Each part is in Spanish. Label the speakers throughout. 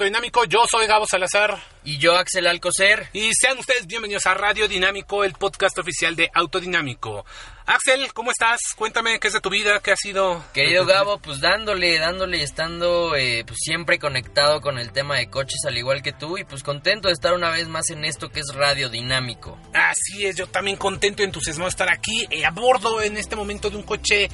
Speaker 1: Autodinámico. Yo soy Gabo Salazar.
Speaker 2: Y yo, Axel Alcocer.
Speaker 1: Y sean ustedes bienvenidos a Radio Dinámico, el podcast oficial de Autodinámico. Axel, ¿cómo estás? Cuéntame qué es de tu vida, qué ha sido.
Speaker 2: Querido Gabo, pues dándole, dándole y estando eh, pues siempre conectado con el tema de coches, al igual que tú, y pues contento de estar una vez más en esto que es Radio Dinámico.
Speaker 1: Así es, yo también contento y entusiasmado de estar aquí eh, a bordo en este momento de un coche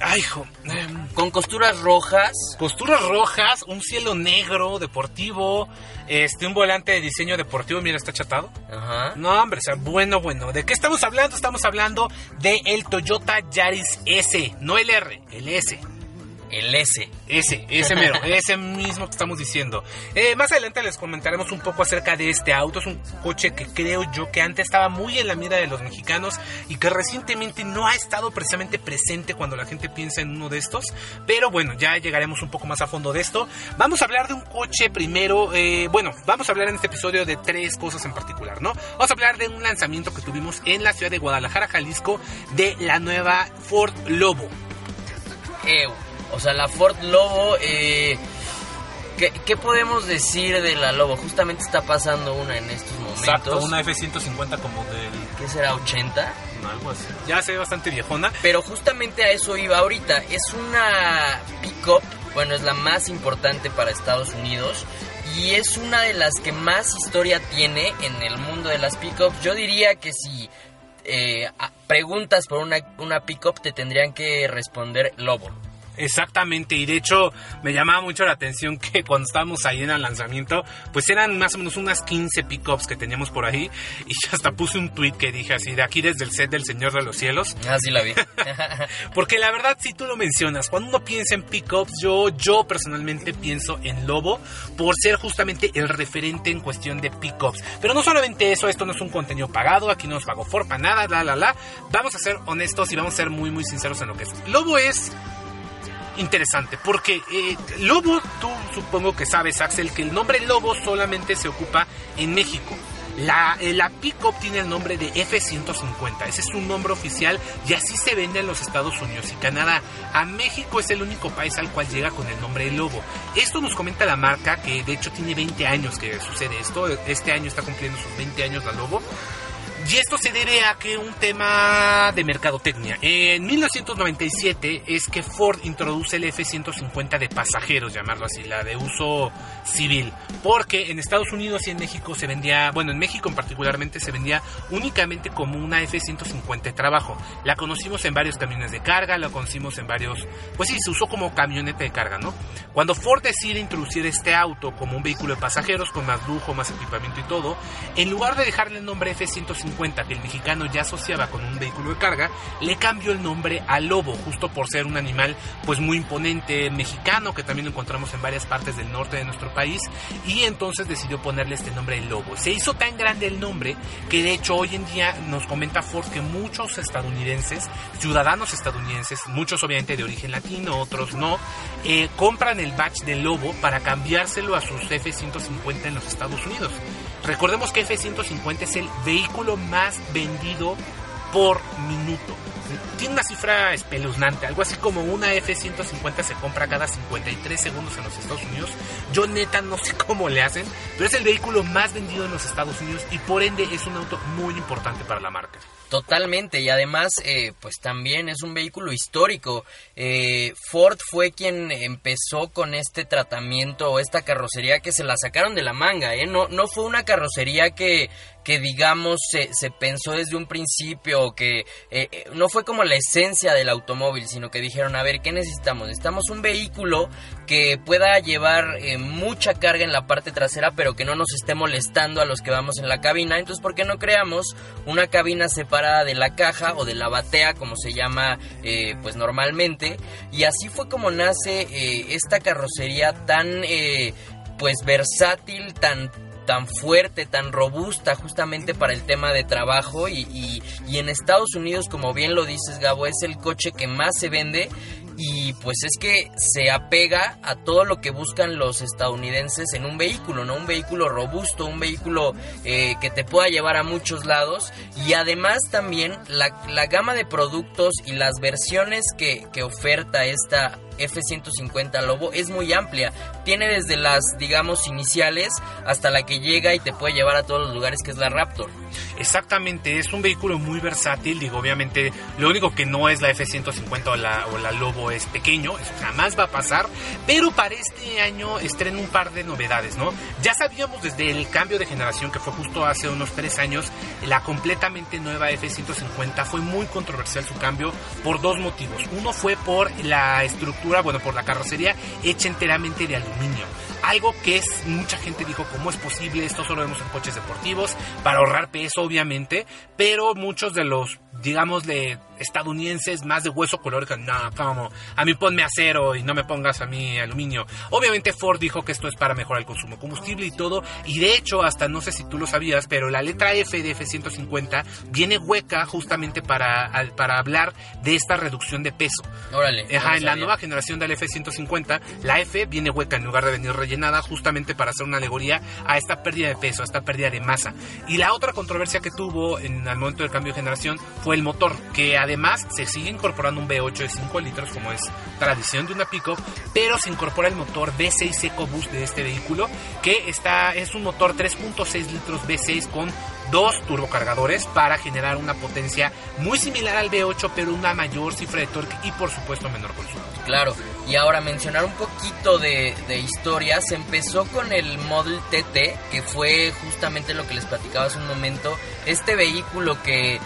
Speaker 1: Ay, hijo.
Speaker 2: Em, con costuras rojas.
Speaker 1: Costuras rojas, un cielo negro deportivo, este, un volante de diseño deportivo, mira, está chatado. Ajá. No, hombre, o sea, bueno, bueno. ¿De qué estamos hablando? Estamos hablando de el Toyota Yaris S, no el R, el S.
Speaker 2: El S.
Speaker 1: Ese, ese mero, ese mismo que estamos diciendo. Eh, más adelante les comentaremos un poco acerca de este auto. Es un coche que creo yo que antes estaba muy en la mira de los mexicanos y que recientemente no ha estado precisamente presente cuando la gente piensa en uno de estos. Pero bueno, ya llegaremos un poco más a fondo de esto. Vamos a hablar de un coche primero. Eh, bueno, vamos a hablar en este episodio de tres cosas en particular, ¿no? Vamos a hablar de un lanzamiento que tuvimos en la ciudad de Guadalajara, Jalisco, de la nueva Ford Lobo.
Speaker 2: O sea, la Ford Lobo, eh, ¿qué, podemos decir de la Lobo? Justamente está pasando una en estos momentos.
Speaker 1: Exacto, una F-150 como del...
Speaker 2: ¿Qué será, 80?
Speaker 1: algo así. Ya se ve bastante viejona.
Speaker 2: Pero justamente a eso iba ahorita. Es una pick-up, bueno, es la más importante para Estados Unidos y es una de las que más historia tiene en el mundo de las pickups. Yo diría que si eh, preguntas por una, una pickup te tendrían que responder Lobo.
Speaker 1: Exactamente, y de hecho me llamaba mucho la atención que cuando estábamos ahí en el lanzamiento, pues eran más o menos unas 15 pickups que teníamos por ahí, y yo hasta puse un tweet que dije así, de aquí desde el set del Señor de los Cielos.
Speaker 2: Así ah, la vi.
Speaker 1: Porque la verdad, si tú lo mencionas, cuando uno piensa en pickups, yo, yo personalmente pienso en Lobo, por ser justamente el referente en cuestión de pickups. Pero no solamente eso, esto no es un contenido pagado, aquí no nos pagó for para nada, la, la, la. Vamos a ser honestos y vamos a ser muy, muy sinceros en lo que es. Lobo es interesante, porque eh, Lobo, tú supongo que sabes, Axel, que el nombre Lobo solamente se ocupa en México. La, la Pickup tiene el nombre de F-150, ese es un nombre oficial y así se vende en los Estados Unidos y Canadá. A México es el único país al cual llega con el nombre de Lobo. Esto nos comenta la marca, que de hecho tiene 20 años que sucede esto, este año está cumpliendo sus 20 años la Lobo. Y esto se debe a que un tema de mercadotecnia. En 1997 es que Ford introduce el F-150 de pasajeros, llamarlo así, la de uso civil. Porque en Estados Unidos y en México se vendía, bueno, en México en particularmente se vendía únicamente como una F-150 de trabajo. La conocimos en varios camiones de carga, la conocimos en varios, pues sí, se usó como camioneta de carga, ¿no? Cuando Ford decide introducir este auto como un vehículo de pasajeros con más lujo, más equipamiento y todo, en lugar de dejarle el nombre F-150, cuenta que el mexicano ya asociaba con un vehículo de carga, le cambió el nombre a lobo, justo por ser un animal pues muy imponente mexicano que también encontramos en varias partes del norte de nuestro país y entonces decidió ponerle este nombre de lobo. Se hizo tan grande el nombre que de hecho hoy en día nos comenta Ford que muchos estadounidenses, ciudadanos estadounidenses, muchos obviamente de origen latino, otros no, eh, compran el badge de lobo para cambiárselo a sus F-150 en los Estados Unidos. Recordemos que F-150 es el vehículo más vendido por minuto. Tiene una cifra espeluznante, algo así como una F-150 se compra cada 53 segundos en los Estados Unidos. Yo neta no sé cómo le hacen, pero es el vehículo más vendido en los Estados Unidos y por ende es un auto muy importante para la marca.
Speaker 2: Totalmente, y además, eh, pues también es un vehículo histórico. Eh, Ford fue quien empezó con este tratamiento esta carrocería que se la sacaron de la manga, ¿eh? No, no fue una carrocería que, que digamos se, se pensó desde un principio, que eh, no fue como la esencia del automóvil, sino que dijeron, a ver, ¿qué necesitamos? Necesitamos un vehículo que pueda llevar mucha carga en la parte trasera, pero que no nos esté molestando a los que vamos en la cabina. Entonces, ¿por qué no creamos una cabina separada? de la caja o de la batea como se llama eh, pues normalmente y así fue como nace eh, esta carrocería tan eh, pues versátil tan tan fuerte, tan robusta justamente para el tema de trabajo. Y, y, en Estados Unidos, como bien lo dices Gabo, es el coche que más se vende. Y pues es que se apega a todo lo que buscan los estadounidenses en un vehículo, ¿no? Un vehículo robusto, un vehículo eh, que te pueda llevar a muchos lados. Y además también la, gama de productos y las versiones que, que oferta esta F-150 Lobo es muy amplia. Tiene desde las, digamos, iniciales hasta la que llega y te puede llevar a todos los lugares que es la Raptor.
Speaker 1: Exactamente, es un vehículo muy versátil, digo, obviamente lo único que no es la F-150 o la, o la Lobo es pequeño, eso jamás va a pasar, pero para este año estrena un par de novedades, ¿no? Ya sabíamos desde el cambio de generación que fue justo hace unos tres años, la completamente nueva F-150 fue muy controversial su cambio por dos motivos. Uno fue por la estructura, bueno, por la carrocería hecha enteramente de aluminio algo que es mucha gente dijo cómo es posible esto solo vemos en coches deportivos para ahorrar peso obviamente pero muchos de los digamos de estadounidenses más de hueso color que no, como a mí ponme acero y no me pongas a mí aluminio. Obviamente Ford dijo que esto es para mejorar el consumo de combustible y todo, y de hecho hasta no sé si tú lo sabías, pero la letra F de F150 viene hueca justamente para, para hablar de esta reducción de peso.
Speaker 2: Órale.
Speaker 1: Ajá, en la nueva generación del F150, la F viene hueca en lugar de venir rellenada justamente para hacer una alegoría a esta pérdida de peso, a esta pérdida de masa. Y la otra controversia que tuvo en el momento del cambio de generación fue el motor, que Además, se sigue incorporando un V8 de 5 litros, como es tradición de una pickup, pero se incorpora el motor V6 EcoBoost de este vehículo, que está, es un motor 3.6 litros V6 con dos turbocargadores para generar una potencia muy similar al V8, pero una mayor cifra de torque y, por supuesto, menor consumo.
Speaker 2: Claro, y ahora mencionar un poquito de, de, historia, se empezó con el Model TT, que fue justamente lo que les platicaba hace un momento, este vehículo que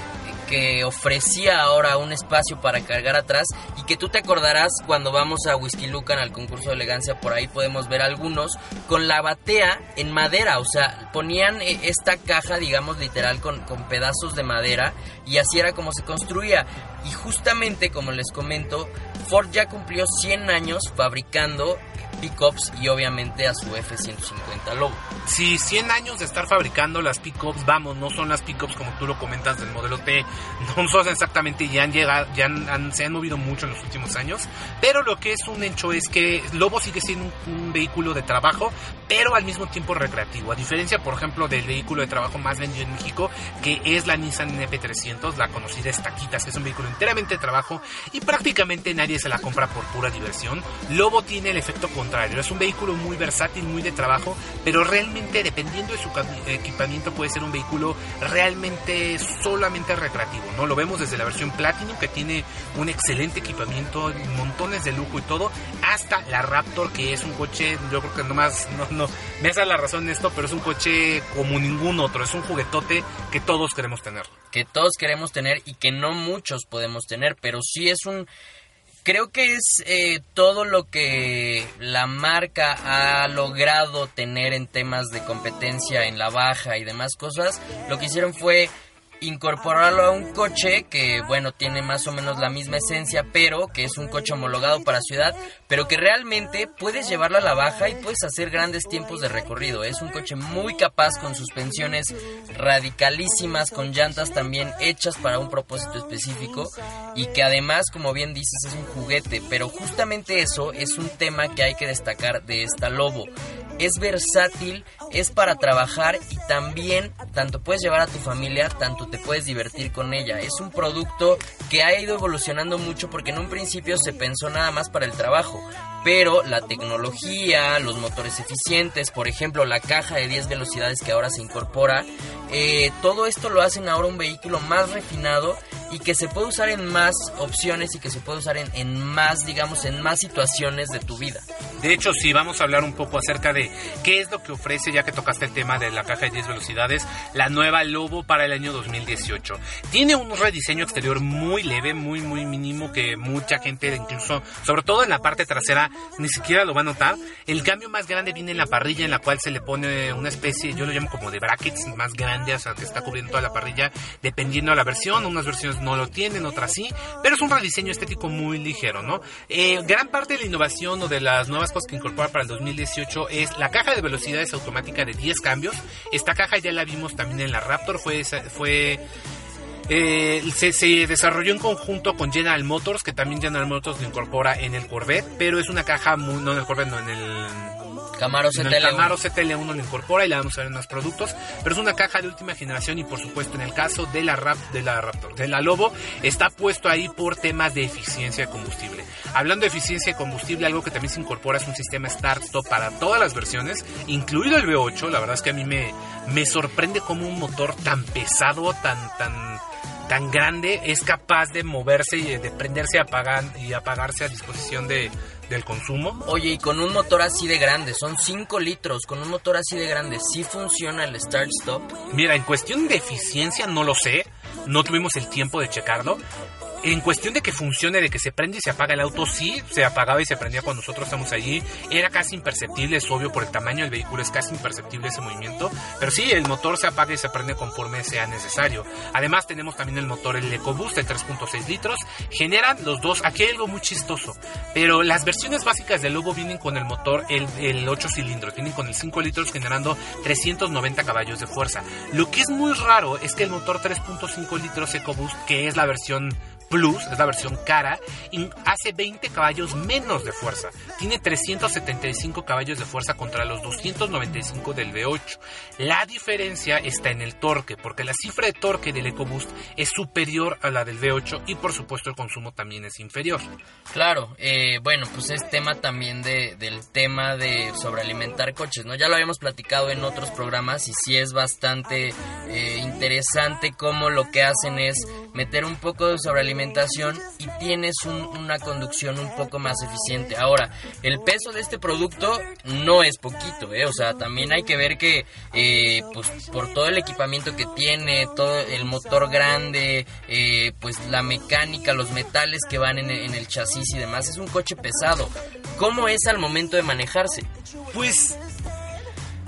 Speaker 2: que ofrecía ahora un espacio para cargar atrás y que tú te acordarás cuando vamos a Whisky Lucan al concurso de elegancia, por ahí podemos ver algunos con la batea en madera, o sea, ponían eh, esta caja, digamos literal, con, con pedazos de madera y así era como se construía. Y justamente, como les comento, Ford ya cumplió 100 años fabricando pickups y obviamente a su F-150 Lobo.
Speaker 1: Sí, 100 años de estar fabricando las pickups, vamos, no son las pickups como tú lo comentas del modelo T, no son exactamente, ya han llegado, ya han, se han movido mucho en los últimos años, pero lo que es un hecho es que Lobo sigue siendo un, vehículo de trabajo, pero al mismo tiempo recreativo, a diferencia, por ejemplo, del vehículo de trabajo más vendido en México, que es la Nissan NP300, la conocida Estaquitas, que es un vehículo enteramente de trabajo y prácticamente nadie se la compra por pura diversión. Lobo tiene el efecto con es un vehículo muy versátil, muy de trabajo, pero realmente dependiendo de su equipamiento puede ser un vehículo realmente solamente recreativo, ¿no? Lo vemos desde la versión Platinum que tiene un excelente equipamiento, montones de lujo y todo, hasta la Raptor que es un coche, yo creo que nomás, no, no, me hace la razón en esto, pero es un coche como ningún otro, es un juguetote que todos queremos tener.
Speaker 2: Que todos queremos tener y que no muchos podemos tener, pero sí es un creo que es eh, todo lo que la marca ha logrado tener en temas de competencia en la baja y demás cosas. Lo que hicieron fue incorporarlo a un coche que, bueno, tiene más o menos la misma esencia, pero que es un coche homologado para ciudad, pero que realmente puedes llevarlo a la baja y puedes hacer grandes tiempos de recorrido. Es un coche muy capaz con suspensiones radicalísimas, con llantas también hechas para un propósito específico y que además, como bien dices, es un juguete, pero justamente eso es un tema que hay que destacar de esta Lobo es versátil, es para trabajar y también tanto puedes llevar a tu familia, tanto te puedes divertir con ella. Es un producto que ha ido evolucionando mucho porque en un principio se pensó nada más para el trabajo, pero la tecnología, los motores eficientes, por ejemplo la caja de 10 velocidades que ahora se incorpora, eh, todo esto lo hacen ahora un vehículo más refinado y que se puede usar en más opciones y que se puede usar en, en más, digamos, en más situaciones de tu vida.
Speaker 1: De hecho, sí, vamos a hablar un poco acerca de qué es lo que ofrece, ya que tocaste el tema de la caja de 10 velocidades, la nueva Lobo para el año 2018. Tiene un rediseño exterior muy leve, muy, muy mínimo, que mucha gente, incluso, sobre todo en la parte trasera, ni siquiera lo va a notar. El cambio más grande viene en la parrilla, en la cual se le pone una especie, yo lo llamo como de brackets más grande, o sea, que está cubriendo toda la parrilla, dependiendo de la versión. Unas versiones no lo tienen, otras sí, pero es un rediseño estético muy ligero, ¿no? Eh, gran parte de la innovación o de las nuevas cosas que incorpora para el 2018 es la caja de velocidades automática de 10 cambios. Esta caja ya la vimos también en la Raptor, fue, fue eh, se, desarrolló en conjunto con General Motors, que también General Motors lo incorpora en el Corvette, pero es una caja muy, no en el Corvette, no en el
Speaker 2: Camaro
Speaker 1: En el
Speaker 2: CTL1.
Speaker 1: Camaro CTL1 lo incorpora y le vamos a ver unos productos, pero es una caja de última generación y por supuesto en el caso de la Rap, de la Raptor, de la Lobo, está puesto ahí por temas de eficiencia de combustible. Hablando de eficiencia de combustible, algo que también se incorpora es un sistema Start-Stop para todas las versiones, incluido el V8. La verdad es que a mí me, me sorprende cómo un motor tan pesado, tan, tan, tan grande, es capaz de moverse y de prenderse y, apagar, y apagarse a disposición de, del consumo.
Speaker 2: Oye, y con un motor así de grande, son 5 litros, con un motor así de grande, ¿sí funciona el start-stop?
Speaker 1: Mira, en cuestión de eficiencia no lo sé, no tuvimos el tiempo de checarlo. En cuestión de que funcione, de que se prende y se apaga el auto, sí, se apagaba y se prendía cuando nosotros estamos allí. Era casi imperceptible, es obvio, por el tamaño del vehículo es casi imperceptible ese movimiento. Pero sí, el motor se apaga y se prende conforme sea necesario. Además tenemos también el motor, el EcoBoost, de 3.6 litros. Generan los dos, aquí hay algo muy chistoso. Pero las versiones básicas del Lobo vienen con el motor, el, el 8 cilindros, vienen con el 5 litros generando 390 caballos de fuerza. Lo que es muy raro es que el motor 3.5 litros EcoBoost, que es la versión Plus, es la versión cara, y hace 20 caballos menos de fuerza. Tiene 375 caballos de fuerza contra los 295 del V8. La diferencia está en el torque, porque la cifra de torque del EcoBoost es superior a la del V8 y por supuesto el consumo también es inferior.
Speaker 2: Claro, eh, bueno, pues es tema también de, del tema de sobrealimentar coches, ¿no? Ya lo habíamos platicado en otros programas y sí es bastante eh, interesante cómo lo que hacen es meter un poco de sobrealimentación y tienes un- una conducción un poco más eficiente. Ahora, el peso de este producto no es poquito, ¿eh? O sea, también hay que ver que, eh, pues por todo el equipamiento que tiene, todo el motor grande, eh, pues la mecánica, los metales que van en en el chasis y demás, es un coche pesado. ¿Cómo es al momento de manejarse?
Speaker 1: Pues,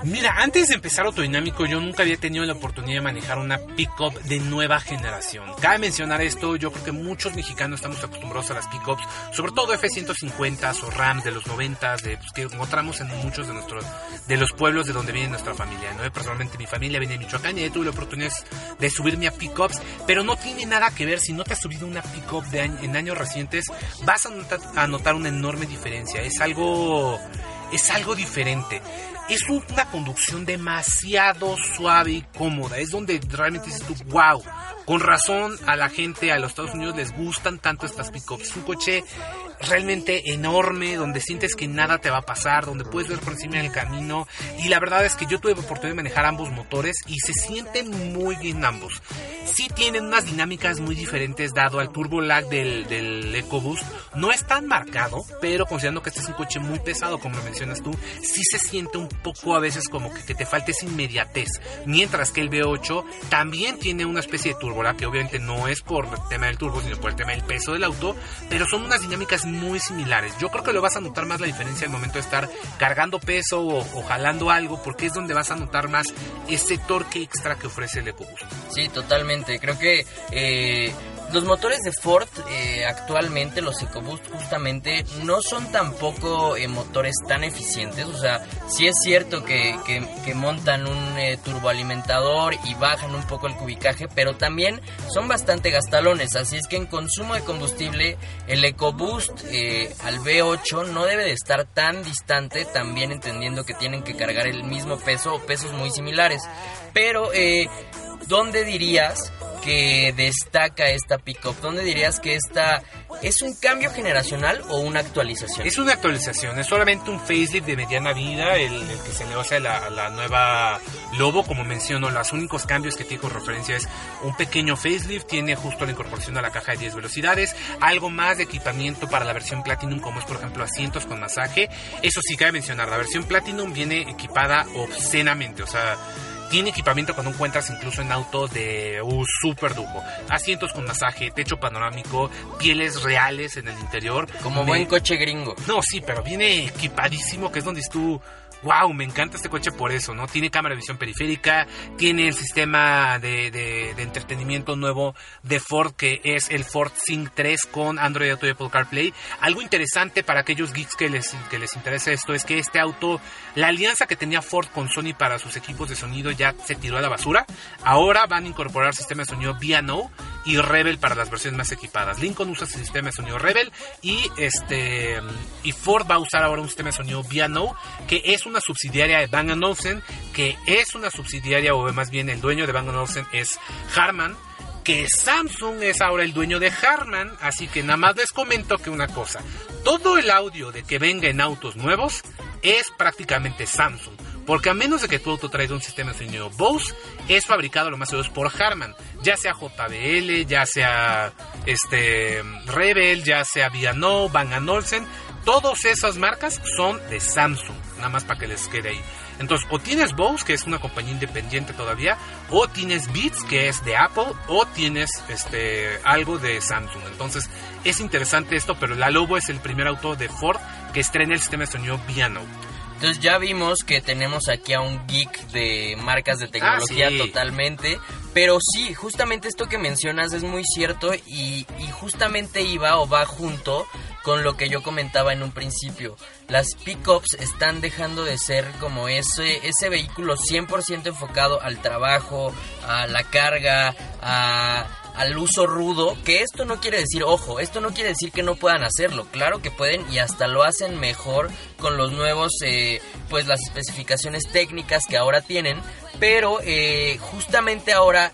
Speaker 1: mira, antes de empezar Autodinámico, yo nunca había tenido la oportunidad de manejar una pickup de nueva generación. Cabe mencionar esto, yo creo que muchos mexicanos estamos acostumbrados a las pickups, sobre todo F-150 o Rams de los 90, de, pues, que encontramos en muchos de nuestros de los pueblos de donde viene nuestra familia. ¿no? Personalmente, mi familia viene de Michoacán y tuve la oportunidad de subirme a pickups, pero no tiene nada que ver si no te has subido una pickup en años recientes, vas a notar una enorme diferencia. Es algo es algo diferente. Es un- una conducción demasiado suave y cómoda. Es donde realmente dices tú, wow. Con razón a la gente, a los Estados Unidos les gustan tanto estas pickups. Es un coche realmente enorme, donde sientes que nada te va a pasar, donde puedes ver por encima del camino. Y la verdad es que yo tuve la oportunidad de manejar ambos motores y se sienten muy bien ambos. Sí tienen unas dinámicas muy diferentes dado al turbo lag del, del EcoBoost. No es tan marcado, pero considerando que este es un coche muy pesado, como lo mencionas tú, sí se siente un poco a veces como que, te falta esa inmediatez. Mientras que el V8 también tiene una especie de turbo lag, que obviamente no es por el tema del turbo, sino por el tema del peso del auto, pero son unas dinámicas muy similares. Yo creo que lo vas a notar más la diferencia al momento de estar cargando peso o, jalando algo, porque es donde vas a notar más ese torque extra que ofrece el EcoBoost.
Speaker 2: Sí, totalmente. Creo que eh, los motores de Ford eh, actualmente, los EcoBoost justamente, no son tampoco eh, motores tan eficientes. O sea, sí es cierto que, montan un eh, turboalimentador y bajan un poco el cubicaje, pero también son bastante gastalones. Así es que en consumo de combustible, el EcoBoost eh, al V8 no debe de estar tan distante, también entendiendo que tienen que cargar el mismo peso o pesos muy similares. Pero, ¿dónde dirías que destaca esta pickup? ¿Dónde dirías que esta es un cambio generacional o una actualización?
Speaker 1: Es una actualización, es solamente un facelift de mediana vida, el, que se le hace a la, la nueva Lobo, como menciono, los únicos cambios que tiene con referencia es un pequeño facelift, tiene justo la incorporación a la caja de 10 velocidades, algo más de equipamiento para la versión Platinum, como es por ejemplo asientos con masaje, eso sí cabe mencionar, la versión Platinum viene equipada obscenamente, o sea... Tiene equipamiento cuando encuentras incluso en autos de uh, super lujo. Asientos con masaje, techo panorámico, pieles reales en el interior.
Speaker 2: Como
Speaker 1: Me-
Speaker 2: buen coche gringo.
Speaker 1: no, sí, pero viene equipadísimo, que es donde tú... Wow, me encanta este coche por eso, ¿no? Tiene cámara de visión periférica, tiene el sistema de, de- entretenimiento nuevo de Ford, que es el Ford Sync 3 con Android Auto y Apple CarPlay. Algo interesante para aquellos geeks que les, que les interesa esto es que este auto, la alianza que tenía Ford con Sony para sus equipos de sonido ya se tiró a la basura. Ahora van a incorporar sistema de sonido B&O, y Rebel para las versiones más equipadas. Lincoln usa su sistema de sonido Rebel y este y Ford va a usar ahora un sistema de sonido Viano que es una subsidiaria de Bang Olufsen, que es una subsidiaria o más bien el dueño de Bang Olufsen es Harman que Samsung es ahora el dueño de Harman, así que nada más les comento que una cosa, todo el audio de que venga en autos nuevos es prácticamente Samsung. Porque a menos de que tu auto traiga un sistema de sonido Bose, es fabricado lo más seguro por Harman. Ya sea JBL, ya sea este Rebel, ya sea Viano, Bang Olufsen. Todas esas marcas son de Samsung. Nada más para que les quede ahí. Entonces, o tienes Bose, que es una compañía independiente todavía, o tienes Beats, que es de Apple, o tienes este algo de Samsung. Entonces, es interesante esto, pero la Lobo es el primer auto de Ford que estrena el sistema de sonido Piano.
Speaker 2: Entonces ya vimos que tenemos aquí a un geek de marcas de tecnología
Speaker 1: Ah, sí.
Speaker 2: totalmente. Pero sí, justamente esto que mencionas es muy cierto y, y justamente iba o va junto con lo que yo comentaba en un principio. Las pickups están dejando de ser como ese, ese vehículo 100% enfocado al trabajo, a la carga, a, al uso rudo, que esto no quiere decir, ojo, esto no quiere decir que no puedan hacerlo, claro que pueden y hasta lo hacen mejor con los nuevos, eh, pues las especificaciones técnicas que ahora tienen, pero eh, justamente ahora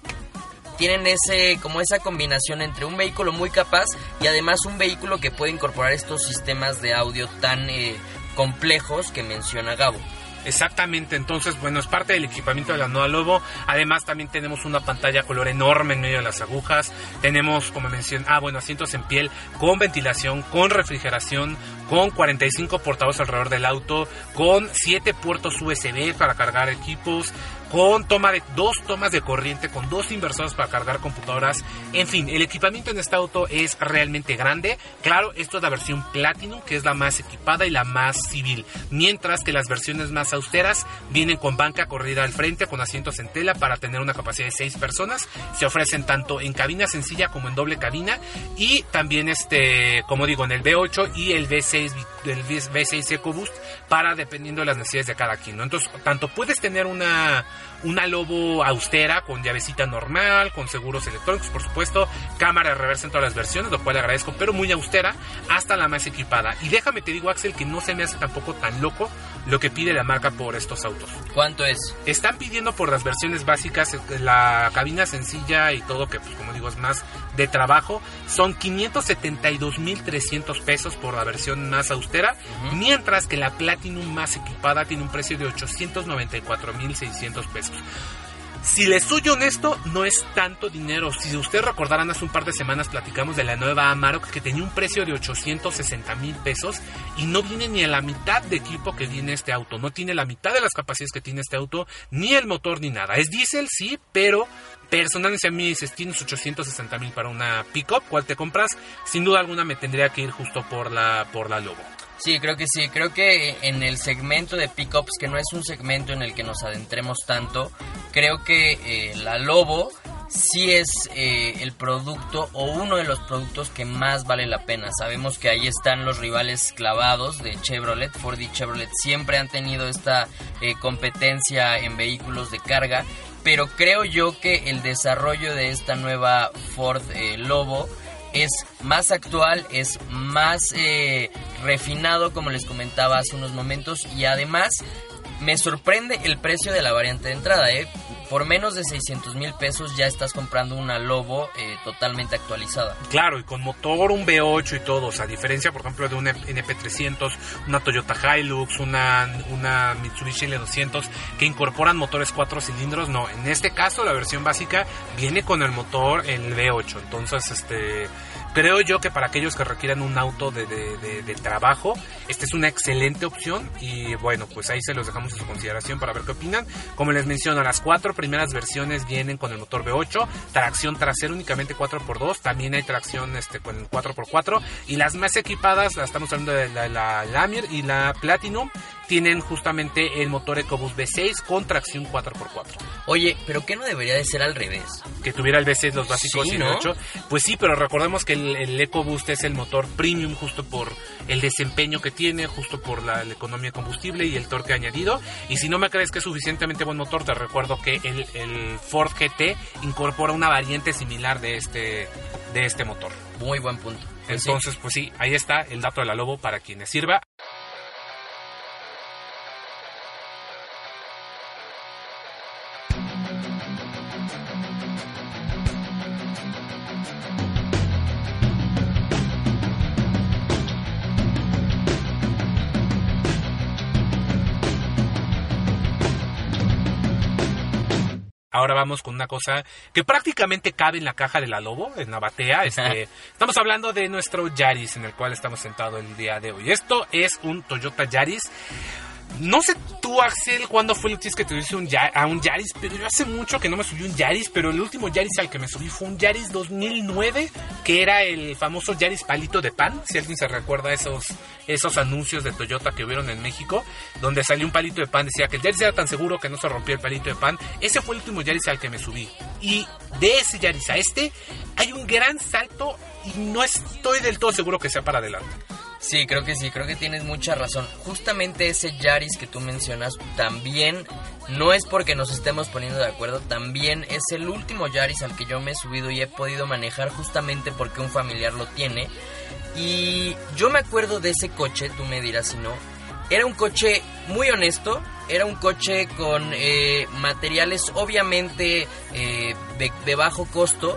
Speaker 2: tienen ese como esa combinación entre un vehículo muy capaz y además un vehículo que puede incorporar estos sistemas de audio tan eh, complejos que menciona Gabo.
Speaker 1: Exactamente, entonces, bueno, es parte del equipamiento de la nueva Lobo. Además, también tenemos una pantalla color enorme en medio de las agujas. Tenemos, como mencioné, ah, bueno, asientos en piel con ventilación, con refrigeración, con 45 portavoces alrededor del auto, con 7 puertos USB para cargar equipos, con toma de dos tomas de corriente, con dos inversores para cargar computadoras. En fin, el equipamiento en este auto es realmente grande. Claro, esto es la versión Platinum, que es la más equipada y la más civil. Mientras que las versiones más austeras vienen con banca corrida al frente, con asientos en tela para tener una capacidad de 6 personas. Se ofrecen tanto en cabina sencilla como en doble cabina. Y también, este, como digo, en el V8 y el V6, el V6 EcoBoost para dependiendo de las necesidades de cada quien. Entonces, tanto puedes tener una una Lobo austera con llavecita normal, con seguros electrónicos, por supuesto, cámara reversa en todas las versiones, lo cual agradezco, pero muy austera, hasta la más equipada. Y déjame te digo, Axel, que no se me hace tampoco tan loco lo que pide la marca por estos autos.
Speaker 2: ¿Cuánto es?
Speaker 1: Están pidiendo por las versiones básicas, eh, la cabina sencilla y todo, que pues como digo es más de trabajo, son 572.300 pesos por la versión más austera, mientras que la Platinum más equipada tiene un precio de 894.600 pesos. Si les soy honesto, no es tanto dinero. Si ustedes recordarán, hace un par de semanas platicamos de la nueva Amarok que tenía un precio de 860 mil pesos y no viene ni a la mitad de equipo que viene este auto. No tiene la mitad de las capacidades que tiene este auto, ni el motor ni nada. Es diésel, sí, pero personalmente a mí dices, tienes 860 mil para una pickup, ¿cuál te compras? Sin duda alguna me tendría que ir justo por la, por la Lobo.
Speaker 2: Sí, creo que sí. Creo que en el segmento de pickups, que no es un segmento en el que nos adentremos tanto, creo que eh, la Lobo sí es eh, el producto o uno de los productos que más vale la pena. Sabemos que ahí están los rivales clavados de Chevrolet. Ford y Chevrolet siempre han tenido esta eh, competencia en vehículos de carga. Pero creo yo que el desarrollo de esta nueva Ford Lobo es más actual, es más eh, refinado, como les comentaba hace unos momentos, y además me sorprende el precio de la variante de entrada, ¿eh? Por menos de 600 mil pesos ya estás comprando una Lobo eh, totalmente actualizada.
Speaker 1: Claro, y con motor, un V8 y todo. A diferencia, por ejemplo, de una NP300, una Toyota Hilux, una, una Mitsubishi L200, que incorporan motores 4 cilindros. No, en este caso, la versión básica viene con el motor, el V8. Entonces, este. Creo yo que para aquellos que requieran un auto de, de, de, trabajo, esta es una excelente opción y bueno, pues ahí se los dejamos a su consideración para ver qué opinan. Como les menciono, las cuatro primeras versiones vienen con el motor V8, tracción trasera únicamente 4x2, también hay tracción este, con el 4x4 y las más equipadas, las estamos hablando de la, la Lamir y la Platinum, tienen justamente el motor EcoBoost V6 con tracción 4x4.
Speaker 2: Oye, pero ¿qué no debería de ser al revés?
Speaker 1: Que tuviera el V6 los básicos
Speaker 2: Sí,
Speaker 1: y el
Speaker 2: ¿no?
Speaker 1: 8. Pues sí, pero recordemos que el, el EcoBoost es el motor premium justo por el desempeño que tiene, justo por la, la economía de combustible y el torque añadido. Y si no me crees que es suficientemente buen motor, te recuerdo que el, el Ford GT incorpora una variante similar de este, de este motor.
Speaker 2: Muy buen punto. Pues sí.
Speaker 1: Entonces, pues sí, ahí está el dato de la Lobo para quienes sirva. Ahora vamos con una cosa que prácticamente cabe en la caja de la Lobo, en la batea. Este, estamos hablando de nuestro Yaris en el cual estamos sentados el día de hoy. Esto es un Toyota Yaris. No sé tú, Axel, cuándo fue el que te subiste un a un Yaris, pero yo hace mucho que no me subí un Yaris, pero el último Yaris al que me subí fue un Yaris 2009, que era el famoso Yaris palito de pan, si alguien se recuerda esos, esos anuncios de Toyota que hubieron en México, donde salió un palito de pan, decía que el Yaris era tan seguro que no se rompía el palito de pan. Ese fue el último Yaris al que me subí. Y de ese Yaris a este, hay un gran salto y no estoy del todo seguro que sea para adelante.
Speaker 2: Sí, creo que sí, creo que tienes mucha razón. Justamente ese Yaris que tú mencionas también no es porque nos estemos poniendo de acuerdo, también es el último Yaris al que yo me he subido y he podido manejar justamente porque un familiar lo tiene. Y yo me acuerdo de ese coche, tú me dirás si no. Era un coche muy honesto, era un coche con eh, materiales obviamente eh, de, de bajo costo,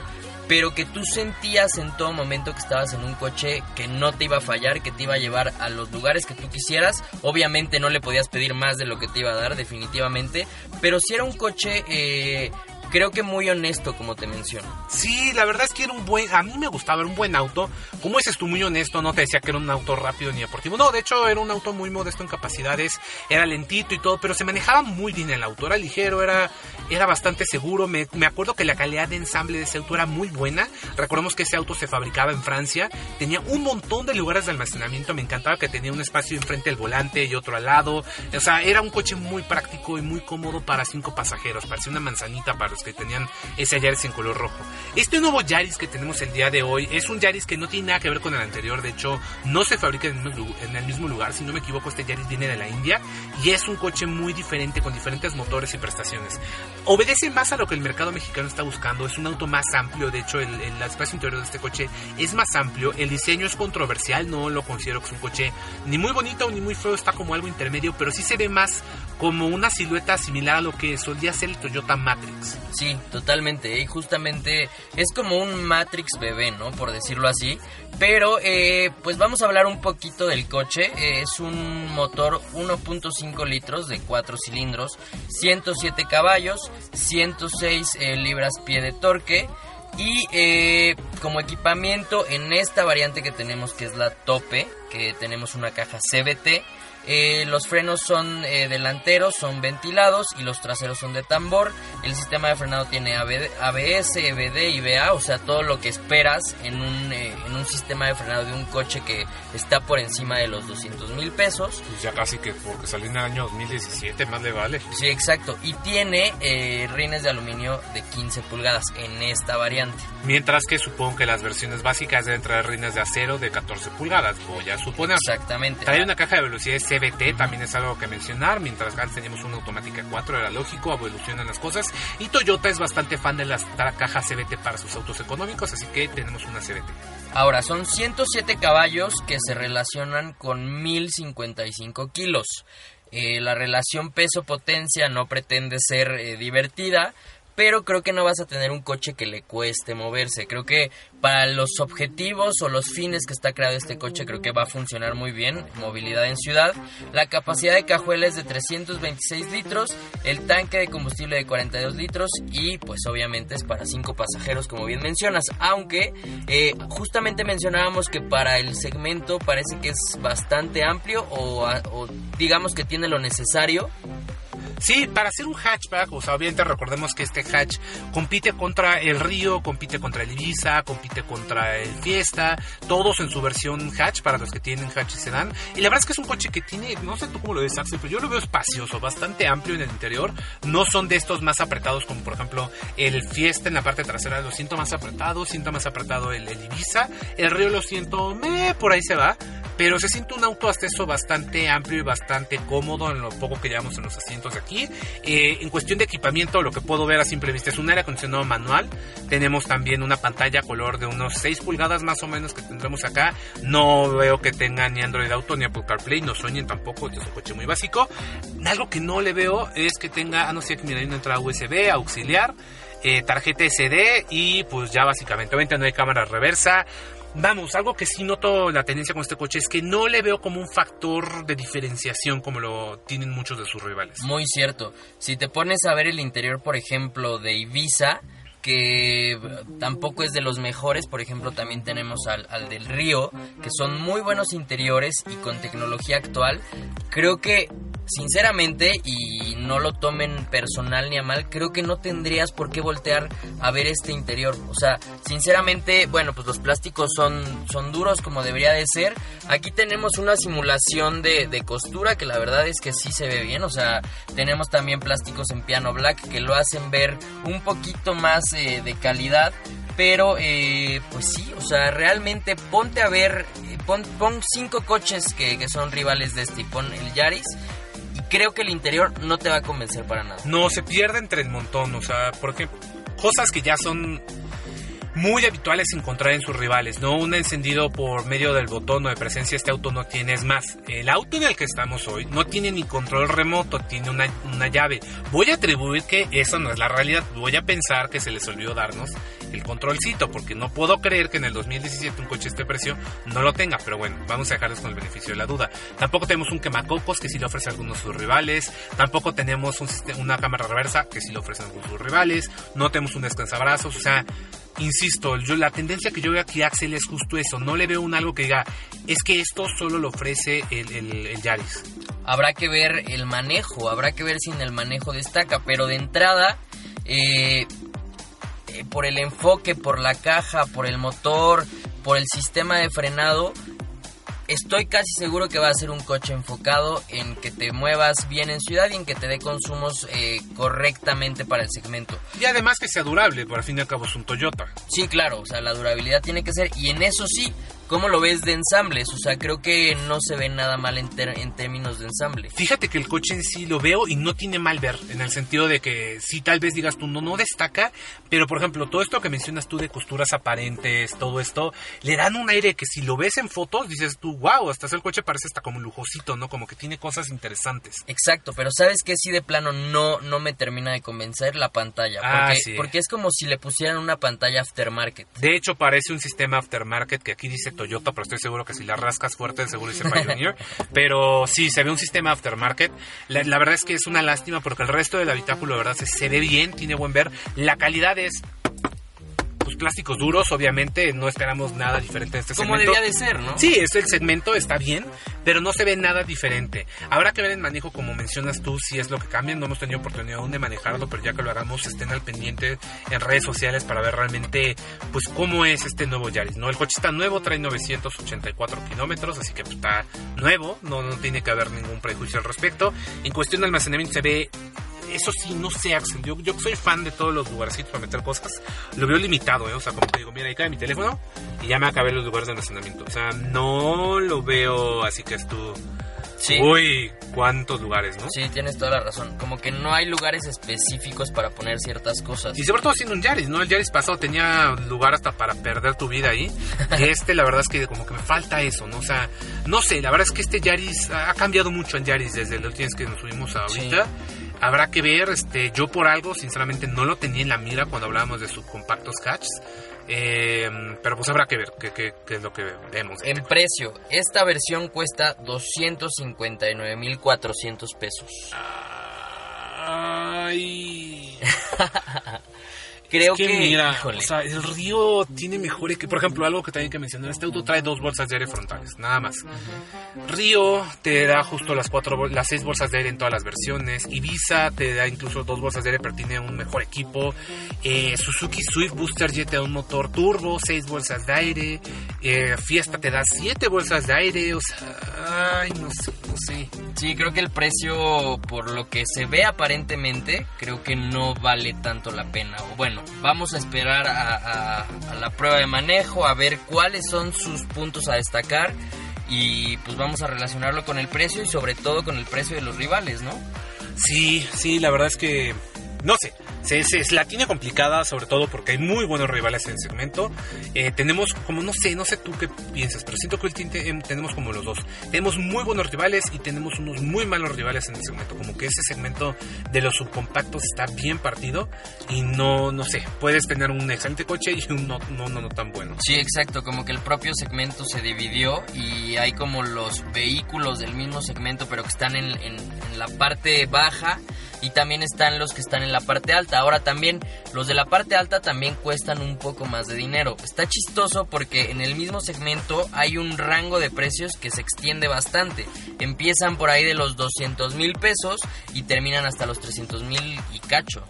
Speaker 2: pero que tú sentías en todo momento que estabas en un coche que no te iba a fallar, que te iba a llevar a los lugares que tú quisieras. Obviamente no le podías pedir más de lo que te iba a dar, definitivamente, pero si era un coche, eh, creo que muy honesto, como te menciono.
Speaker 1: Sí, la verdad es que era un buen, a mí me gustaba, era un buen auto. Como dices tú, muy honesto, no te decía que era un auto rápido ni deportivo. No, de hecho era un auto muy modesto en capacidades, era lentito y todo, pero se manejaba muy bien el auto, era ligero, era, era bastante seguro. Me, me acuerdo que la calidad de ensamble de ese auto era muy buena. Recordemos que ese auto se fabricaba en Francia, tenía un montón de lugares de almacenamiento, me encantaba que tenía un espacio enfrente del volante y otro al lado. O sea, era un coche muy práctico y muy cómodo para cinco pasajeros, parecía una manzanita para que tenían ese Yaris en color rojo. Este nuevo Yaris que tenemos el día de hoy es un Yaris que no tiene nada que ver con el anterior, de hecho no se fabrica en el mismo, lu- en el mismo lugar, si no me equivoco este Yaris viene de la India y es un coche muy diferente con diferentes motores y prestaciones. Obedece más a lo que el mercado mexicano está buscando, es un auto más amplio, de hecho el, el espacio interior de este coche es más amplio, el diseño es controversial, no lo considero que es un coche ni muy bonito ni muy feo, está como algo intermedio, pero sí se ve más como una silueta similar a lo que solía ser el Toyota Matrix.
Speaker 2: Sí, totalmente. Y justamente es como un Matrix bebé, ¿no? Por decirlo así. Pero, eh, pues vamos a hablar un poquito del coche. Eh, es un motor 1.5 litros de 4 cilindros, 107 caballos, 106 eh, libras pie de torque. Y eh, como equipamiento en esta variante que tenemos que es la tope, que tenemos una caja CBT, eh, los frenos son eh, delanteros, son ventilados y los traseros son de tambor. El sistema de frenado tiene ABS, EBD y BA, o sea, todo lo que esperas en un, eh, en un sistema de frenado de un coche que está por encima de los 200 mil pesos.
Speaker 1: Pues ya casi que porque salió en el año 2017, más le vale.
Speaker 2: Sí, exacto. Y tiene rines de aluminio de 15 pulgadas en esta variante.
Speaker 1: Mientras que supongo que las versiones básicas deben traer rines de acero de 14 pulgadas, o ya suponer.
Speaker 2: Exactamente.
Speaker 1: Trae una caja de velocidades CBT, también es algo que mencionar. Mientras acá teníamos una automática 4, era lógico, evolucionan las cosas. Y Toyota es bastante fan de las cajas CBT para sus autos económicos, así que tenemos una CBT.
Speaker 2: Ahora, son 107 caballos que se relacionan con 1055 kilos. Eh, la relación peso-potencia no pretende ser eh, divertida, pero creo que no vas a tener un coche que le cueste moverse. Creo que para los objetivos o los fines que está creado este coche, creo que va a funcionar muy bien. Movilidad en ciudad. La capacidad de cajuela es de 326 litros, el tanque de combustible de 42 litros y pues obviamente es para 5 pasajeros como bien mencionas. Aunque eh, justamente mencionábamos que para el segmento parece que es bastante amplio o, o digamos que tiene lo necesario
Speaker 1: Sí, para hacer un hatchback, o sea, obviamente recordemos que este hatch compite contra el Río, compite contra el Ibiza, compite contra el Fiesta, todos en su versión hatch para los que tienen hatch y sedán. Y la verdad es que es un coche que tiene, no sé tú cómo lo ves, Axel, pero yo lo veo espacioso, bastante amplio en el interior. No son de estos más apretados como por ejemplo el Fiesta en la parte trasera, lo siento más apretado, siento más apretado el, el Ibiza. El Río lo siento, me, por ahí se va pero se siente un auto hasta eso bastante amplio y bastante cómodo en lo poco que llevamos en los asientos de aquí. Eh, en cuestión de equipamiento, lo que puedo ver a simple vista es un aire acondicionado manual. Tenemos también una pantalla color de unos 6 pulgadas más o menos que tendremos acá. No veo que tenga ni Android Auto ni Apple CarPlay, no sueñen tampoco, es un coche muy básico. Algo que no le veo es que tenga, ah, no sé, que mira, hay una entrada USB, auxiliar. Eh, tarjeta SD y pues ya básicamente, no hay cámara reversa, Vamos, algo que sí noto la tendencia con este coche es que no le veo como un factor de diferenciación como lo tienen muchos de sus rivales.
Speaker 2: Muy cierto. Si te pones a ver el interior, por ejemplo, de Ibiza, que tampoco es de los mejores, por ejemplo también tenemos al, del Río, que son muy buenos interiores y con tecnología actual, creo que sinceramente, y no lo tomen personal ni a mal, creo que no tendrías por qué voltear a ver este interior. O sea, sinceramente, bueno, pues los plásticos son, son duros como debería de ser. Aquí tenemos una simulación de costura que la verdad es que sí se ve bien. O sea, tenemos también plásticos en piano black que lo hacen ver un poquito más eh, de calidad. Pero, eh, pues sí, o sea, realmente ponte a ver, eh, pon, cinco coches que, que son rivales de este y pon el Yaris creo que el interior no te va a convencer para nada.
Speaker 1: No, se pierde entre el montón, o sea, porque cosas que ya son muy habituales encontrar en sus rivales, ¿no? Un encendido por medio del botón o de presencia este auto no tiene. Es más, el auto en el que estamos hoy no tiene ni control remoto, tiene una, una llave. Voy a atribuir que eso no es la realidad. Voy a pensar que se les olvidó darnos el controlcito, porque no puedo creer que en el 2017 un coche este precio no lo tenga. Pero bueno, vamos a dejarles con el beneficio de la duda. Tampoco tenemos un quemacocos que sí le ofrece a algunos de sus rivales. Tampoco tenemos un, una cámara reversa que sí le ofrecen algunos de sus rivales. No tenemos un descansabrazos. O sea, insisto, yo, la tendencia que yo veo aquí Axel es justo eso. No le veo un algo que diga, es que esto solo lo ofrece el, Yaris.
Speaker 2: Habrá que ver el manejo, habrá que ver si en el manejo destaca, pero de entrada, eh, eh, por el enfoque, por la caja, por el motor, por el sistema de frenado, estoy casi seguro que va a ser un coche enfocado en que te muevas bien en ciudad y en que te dé consumos eh, correctamente para el segmento.
Speaker 1: Y además que sea durable, por al fin y al cabo es un Toyota.
Speaker 2: Sí, claro, o sea, la durabilidad tiene que ser, y en eso sí, ¿Cómo lo ves de ensambles? O sea, creo que no se ve nada mal en, términos de ensamble.
Speaker 1: Fíjate que el coche en sí lo veo y no tiene mal ver, en el sentido de que sí, tal vez digas tú, no, no destaca, pero por ejemplo, todo esto que mencionas tú de costuras aparentes, todo esto, le dan un aire que si lo ves en fotos, dices tú, wow, hasta el coche parece hasta como lujosito, ¿no? Como que tiene cosas interesantes.
Speaker 2: Exacto, pero ¿sabes qué? Sí, de plano no, no me termina de convencer la pantalla. Porque,
Speaker 1: Ah, sí.
Speaker 2: porque es como si le pusieran una pantalla aftermarket.
Speaker 1: De hecho, parece un sistema aftermarket que aquí dice Toyota, pero estoy seguro que si la rascas fuerte, seguro dice Pioneer. pero sí, se ve un sistema aftermarket. La, la, verdad es que es una lástima porque el resto del habitáculo, de verdad, se, se ve bien, tiene buen ver. La calidad es plásticos duros, obviamente, no esperamos nada diferente en este
Speaker 2: Como
Speaker 1: segmento.
Speaker 2: debía de ser, ¿no?
Speaker 1: Sí, es el segmento, está bien, pero no se ve nada diferente. Habrá que ver el manejo, como mencionas tú, si es lo que cambia. No hemos tenido oportunidad aún de manejarlo, pero ya que lo hagamos, estén al pendiente en redes sociales para ver realmente, pues, cómo es este nuevo Yaris, ¿no? El coche está nuevo, trae 984 kilómetros, así que pues, está nuevo, no, no tiene que haber ningún prejuicio al respecto. En cuestión de almacenamiento se ve eso sí, no sé, Axel. Yo, yo soy fan de todos los lugarcitos para meter cosas. Lo veo limitado, ¿eh? O sea, como te digo, mira, ahí cae mi teléfono y ya me acabé los lugares de almacenamiento. O sea, no lo veo así que es tú.
Speaker 2: Sí.
Speaker 1: Uy, cuántos lugares, ¿no?
Speaker 2: Sí, tienes toda la razón. Como que no hay lugares específicos para poner ciertas cosas.
Speaker 1: Y sobre todo siendo un Yaris, ¿no? El Yaris pasado tenía lugar hasta para perder tu vida ahí. Y este, la verdad es que como que me falta eso, ¿no? O sea, no sé, la verdad es que este Yaris ha cambiado mucho en Yaris desde los días que nos subimos ahorita. Sí. Habrá que ver, este, yo por algo, sinceramente, no lo tenía en la mira cuando hablábamos de subcompactos hatches. Eh, pero pues habrá que ver qué, qué, qué es lo que vemos.
Speaker 2: En precio, esta versión cuesta 259.400 pesos.
Speaker 1: Ay.
Speaker 2: creo
Speaker 1: que,
Speaker 2: que,
Speaker 1: mira, o sea, el río tiene mejor que, por ejemplo, algo que también que mencionar, este auto trae dos bolsas de aire frontales, nada más. Río te da justo las cuatro, las seis bolsas de aire en todas las versiones. Ibiza te da incluso dos bolsas de aire, pero tiene un mejor equipo. Eh, Suzuki Swift Booster Jet te da un motor turbo, seis bolsas de aire. Eh, Fiesta te da siete bolsas de aire, o sea, ay, no sé, no sé.
Speaker 2: Sí, creo que el precio, por lo que se ve aparentemente, creo que no vale tanto la pena. O Bueno, vamos a esperar a, a- a la prueba de manejo, a ver cuáles son sus puntos a destacar y pues vamos a relacionarlo con el precio y sobre todo con el precio de los rivales, ¿no?
Speaker 1: Sí, sí, la verdad es que no sé. Se, se- la tiene complicada, sobre todo porque hay muy buenos rivales en el segmento. Eh, tenemos, como no sé, no sé tú qué piensas, pero siento que el tinte, em, tenemos como los dos. Tenemos muy buenos rivales y tenemos unos muy malos rivales en el segmento. Como que ese segmento de los subcompactos está bien partido y no, no sé, puedes tener un excelente coche y un no, no, no, no tan bueno.
Speaker 2: Sí, exacto, como que el propio segmento se dividió y hay como los vehículos del mismo segmento pero que están en, en- en la parte baja y también están los que están en la parte alta. Ahora también los de la parte alta también cuestan un poco más de dinero. Está chistoso porque en el mismo segmento hay un rango de precios que se extiende bastante. Empiezan por ahí de los 200 mil pesos y terminan hasta los 300 mil y cacho.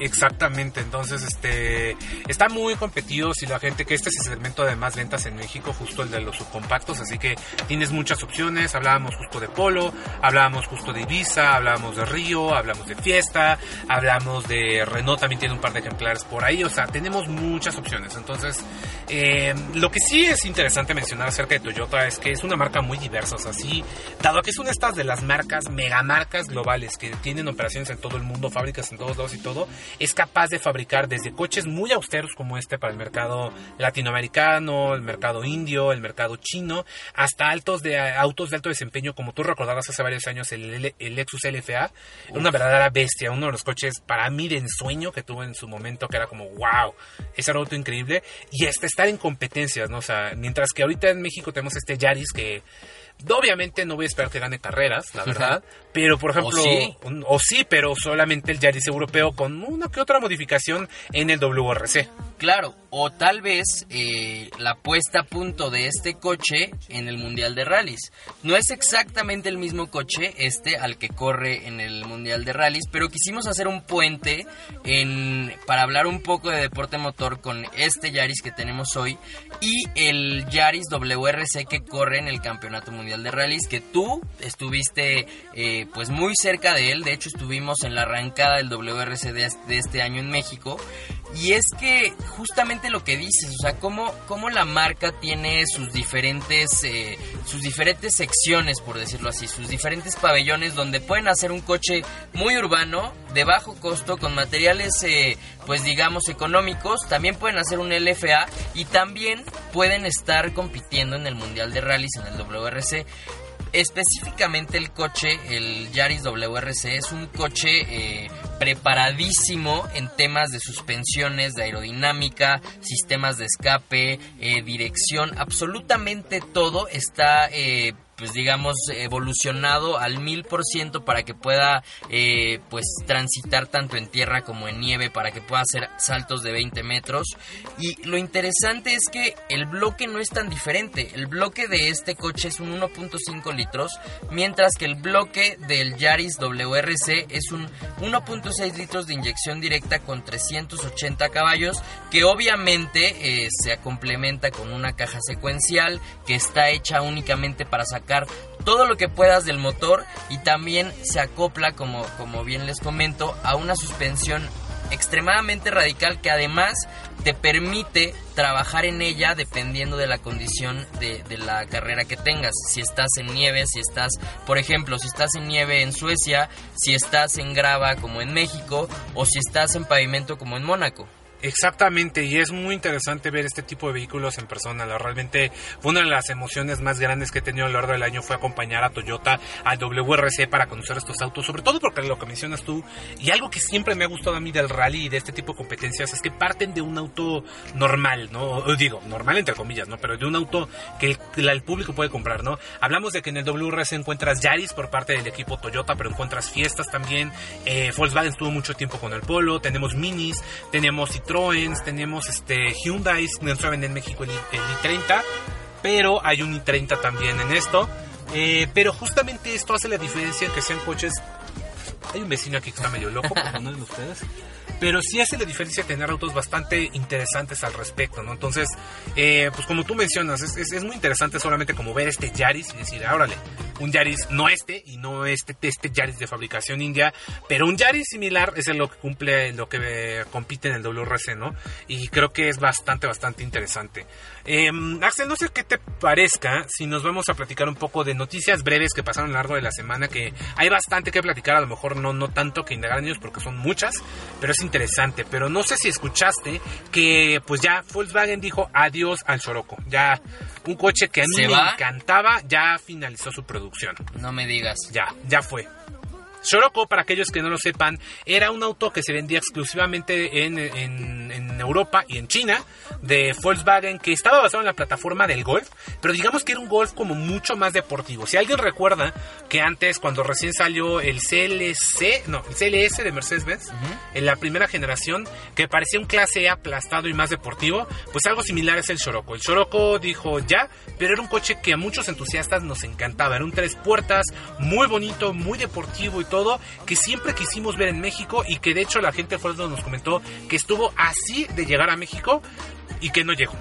Speaker 1: Exactamente, entonces este está muy competido si la gente que este es el segmento de más ventas en México, justo el de los subcompactos, así que tienes muchas opciones, hablábamos justo de Polo, hablábamos justo de Ibiza, hablábamos de Río, hablamos de Fiesta, hablamos de Renault también tiene un par de ejemplares por ahí, o sea, tenemos muchas opciones, entonces eh, lo que sí es interesante mencionar acerca de Toyota es que es una marca muy diversa, o sea, sí, dado que es una de estas de las marcas, megamarcas globales que tienen operaciones en todo el mundo, fábricas en todos lados y todo, es capaz de fabricar desde coches muy austeros como este para el mercado latinoamericano, el mercado indio, el mercado chino, hasta altos de autos de alto desempeño, como tú recordarás hace varios años el, el Lexus LFA, una verdadera bestia, uno de los coches para mí de ensueño que tuve en su momento, que era como wow, ese era auto increíble, y hasta estar en competencias, ¿no? O sea, mientras que ahorita en México tenemos este Yaris que Obviamente no voy a esperar que gane carreras, la verdad. Pero, por ejemplo,
Speaker 2: sí.
Speaker 1: un- o sí, pero solamente el Yaris europeo con una que otra modificación en el WRC.
Speaker 2: Claro, o tal vez eh, la puesta a punto de este coche en el Mundial de Rallys. No es exactamente el mismo coche este al que corre en el Mundial de Rallys, pero quisimos hacer un puente en, para hablar un poco de deporte motor con este Yaris que tenemos hoy y el Yaris WRC que corre en el Campeonato Mundial de Rallys, que tú estuviste eh, pues muy cerca de él, de hecho estuvimos en la arrancada del WRC de este año en México. Y es que justamente lo que dices, o sea, cómo, cómo la marca tiene sus diferentes, eh, sus diferentes secciones, por decirlo así, sus diferentes pabellones donde pueden hacer un coche muy urbano, de bajo costo, con materiales, eh, pues digamos, económicos. También pueden hacer un LFA y también pueden estar compitiendo en el Mundial de Rallys, en el WRC. Específicamente el coche, el Yaris WRC, es un coche eh, preparadísimo en temas de suspensiones, de aerodinámica, sistemas de escape, eh, dirección, absolutamente todo está... eh, pues digamos evolucionado al mil por ciento para que pueda eh, pues transitar tanto en tierra como en nieve para que pueda hacer saltos de 20 metros. Y lo interesante es que el bloque no es tan diferente. El bloque de este coche es un 1.5 litros mientras que el bloque del Yaris WRC es un 1.6 litros de inyección directa con 380 caballos que obviamente eh, se complementa con una caja secuencial que está hecha únicamente para sacar todo lo que puedas del motor y también se acopla como, como bien les comento a una suspensión extremadamente radical que además te permite trabajar en ella dependiendo de la condición de, de, la carrera que tengas. Si estás en nieve, si estás, por ejemplo, si estás en nieve en Suecia, si estás en grava como en México o si estás en pavimento como en Mónaco.
Speaker 1: Exactamente, y es muy interesante ver este tipo de vehículos en persona. Realmente una de las emociones más grandes que he tenido a lo largo del año fue acompañar a Toyota al WRC para conocer estos autos, sobre todo porque lo que mencionas tú, y algo que siempre me ha gustado a mí del rally y de este tipo de competencias es que parten de un auto normal, ¿no? Digo, normal entre comillas, ¿no? Pero de un auto que el, el público puede comprar, ¿no? Hablamos de que en el WRC encuentras Yaris por parte del equipo Toyota, pero encuentras fiestas también. Eh, Volkswagen estuvo mucho tiempo con el Polo, tenemos Minis, tenemos Citroën Citroën, tenemos este Hyundai, no vende en México el, el i30, pero hay un i30 también en esto. Eh, pero justamente esto hace la diferencia en que sean coches. Hay un vecino aquí que está medio loco, perdonen ustedes. Pero sí hace la diferencia tener autos bastante interesantes al respecto, ¿no? Entonces, eh, pues como tú mencionas, es, es- es muy interesante solamente como ver este Yaris y decir, ah, órale, un Yaris no este y no este, este Yaris de fabricación india, pero un Yaris similar es en lo que cumple, lo que eh, compite en el WRC, ¿no? Y creo que es bastante, bastante interesante. Eh, Axel, no sé qué te parezca si nos vamos a platicar un poco de noticias breves que pasaron a lo largo de la semana, que hay bastante que platicar, a lo mejor no, no tanto que indagar en ellos porque son muchas, pero es interesante. Pero no sé si escuchaste que pues ya Volkswagen dijo adiós al Soroco. Ya un coche que a mí
Speaker 2: ¿Se
Speaker 1: me
Speaker 2: va?
Speaker 1: encantaba ya finalizó su producción.
Speaker 2: No me digas.
Speaker 1: Ya, ya fue. Scirocco, para aquellos que no lo sepan, era un auto que se vendía exclusivamente en, en- en Europa y en China de Volkswagen que estaba basado en la plataforma del Golf, pero digamos que era un Golf como mucho más deportivo. Si alguien recuerda que antes, cuando recién salió el CLC, no, el CLS de Mercedes-Benz, en la primera generación, que parecía un clase A aplastado y más deportivo, pues algo similar es el Scirocco. El Scirocco dijo ya, pero era un coche que a muchos entusiastas nos encantaba. Era un tres puertas, muy bonito, muy deportivo y todo, que siempre quisimos ver en México y que de hecho la gente Volkswagen nos comentó que estuvo así de llegar a México y que no llegó.